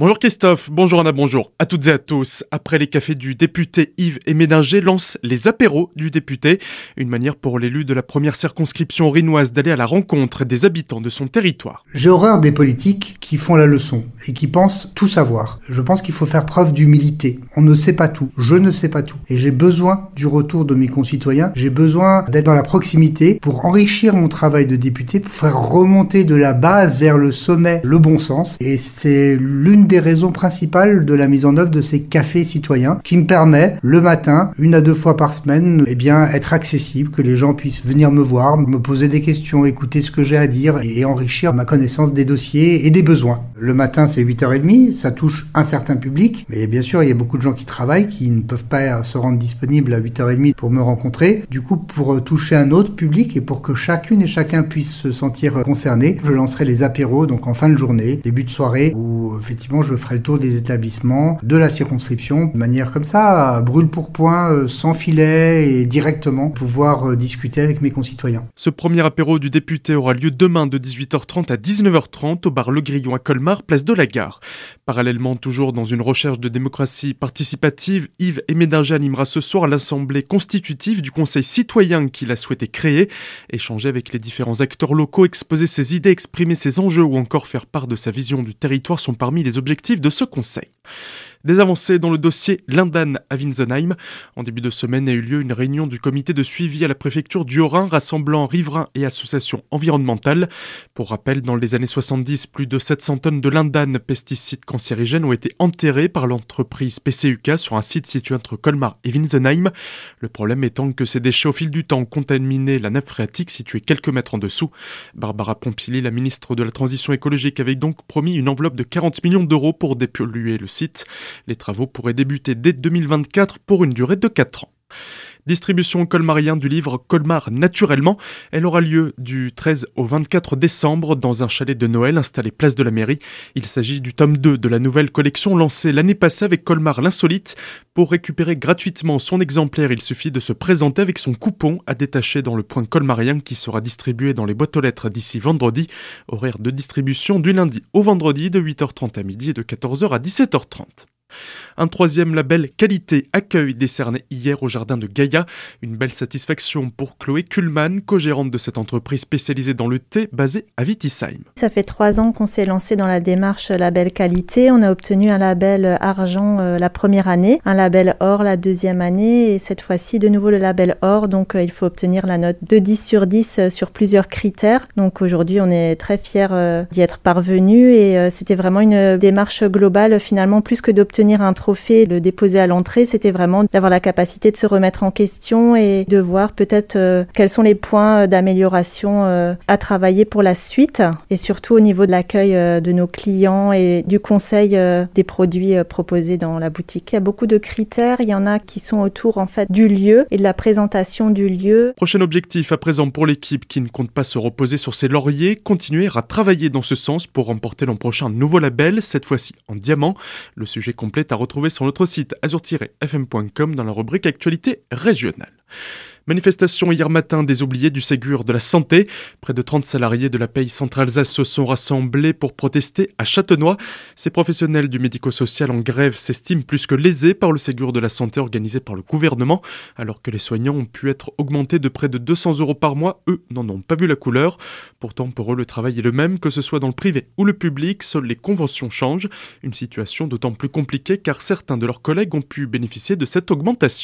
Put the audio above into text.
Bonjour Christophe, bonjour Anna, bonjour à toutes et à tous. Après les cafés du député Yves et Médinger lance les apéros du député, une manière pour l'élu de la première circonscription rinoise d'aller à la rencontre des habitants de son territoire. J'ai horreur des politiques qui font la leçon et qui pensent tout savoir. Je pense qu'il faut faire preuve d'humilité. On ne sait pas tout, je ne sais pas tout. Et j'ai besoin du retour de mes concitoyens, j'ai besoin d'être dans la proximité pour enrichir mon travail de député, pour faire remonter de la base vers le sommet le bon sens. Et c'est l'une des raisons principales de la mise en œuvre de ces cafés citoyens qui me permet le matin, une à deux fois par semaine, eh bien, être accessible, que les gens puissent venir me voir, me poser des questions, écouter ce que j'ai à dire et enrichir ma connaissance des dossiers et des besoins. Le matin, c'est 8h30, ça touche un certain public, mais bien sûr, il y a beaucoup de gens qui travaillent, qui ne peuvent pas se rendre disponibles à 8h30 pour me rencontrer. Du coup, pour toucher un autre public et pour que chacune et chacun puisse se sentir concerné, je lancerai les apéros, donc en fin de journée, début de soirée, où effectivement je ferai le tour des établissements de la circonscription de manière comme ça, brûle pour point, euh, sans filet et directement pouvoir euh, discuter avec mes concitoyens. Ce premier apéro du député aura lieu demain de 18h30 à 19h30 au bar Le Grillon à Colmar, place de la Gare. Parallèlement, toujours dans une recherche de démocratie participative, Yves Emédinger animera ce soir l'assemblée constitutive du Conseil citoyen qu'il a souhaité créer, échanger avec les différents acteurs locaux, exposer ses idées, exprimer ses enjeux ou encore faire part de sa vision du territoire sont parmi les objectifs de ce conseil. Des avancées dans le dossier Lindan à Winsenheim. En début de semaine a eu lieu une réunion du comité de suivi à la préfecture du Haut-Rhin rassemblant riverains et associations environnementales. Pour rappel, dans les années 70, plus de 700 tonnes de Lindan, pesticides cancérigènes, ont été enterrées par l'entreprise PCUK sur un site situé entre Colmar et Winsenheim. Le problème étant que ces déchets au fil du temps ont contaminé la nappe phréatique située quelques mètres en dessous. Barbara Pompili, la ministre de la Transition écologique, avait donc promis une enveloppe de 40 millions d'euros pour dépolluer le site. Les travaux pourraient débuter dès 2024 pour une durée de 4 ans. Distribution colmarien du livre Colmar naturellement. Elle aura lieu du 13 au 24 décembre dans un chalet de Noël installé place de la mairie. Il s'agit du tome 2 de la nouvelle collection lancée l'année passée avec Colmar l'insolite. Pour récupérer gratuitement son exemplaire, il suffit de se présenter avec son coupon à détacher dans le point colmarien qui sera distribué dans les boîtes aux lettres d'ici vendredi. Horaire de distribution du lundi au vendredi de 8h30 à midi et de 14h à 17h30. Un troisième label qualité accueil décerné hier au jardin de Gaïa. Une belle satisfaction pour Chloé Kuhlmann, co-gérante de cette entreprise spécialisée dans le thé basée à Vitisheim. Ça fait trois ans qu'on s'est lancé dans la démarche label qualité. On a obtenu un label argent euh, la première année, un label or la deuxième année et cette fois-ci de nouveau le label or. Donc euh, il faut obtenir la note de 10 sur 10 euh, sur plusieurs critères. Donc aujourd'hui on est très fiers d'y être parvenu et c'était vraiment une démarche globale finalement plus que d'obtenir un trophée, le déposer à l'entrée, c'était vraiment d'avoir la capacité de se remettre en question et de voir peut-être euh, quels sont les points d'amélioration euh, à travailler pour la suite et surtout au niveau de l'accueil euh, de nos clients et du conseil des produits proposés dans la boutique. Il y a beaucoup de critères, il y en a qui sont autour en fait du lieu et de la présentation du lieu. Prochain objectif à présent pour l'équipe qui ne compte pas se reposer sur ses lauriers, continuer à travailler dans ce sens pour remporter l'an prochain un nouveau label, cette fois-ci en diamant. Le sujet complet à retrouver sur notre site azur-fm.com dans la rubrique Actualité régionale. Manifestation hier matin des oubliés du Ségur de la Santé. Près de 30 salariés de la Pays Centre-Alsace se sont rassemblés pour protester à Châtenois. Ces professionnels du médico-social en grève s'estiment plus que lésés par le Ségur de la Santé organisé par le gouvernement. Alors que les soignants ont pu être augmentés de près de 200 euros par mois, eux n'en ont pas vu la couleur. Pourtant, pour eux, le travail est le même, que ce soit dans le privé ou le public, seules les conventions changent. Une situation d'autant plus compliquée car certains de leurs collègues ont pu bénéficier de cette augmentation.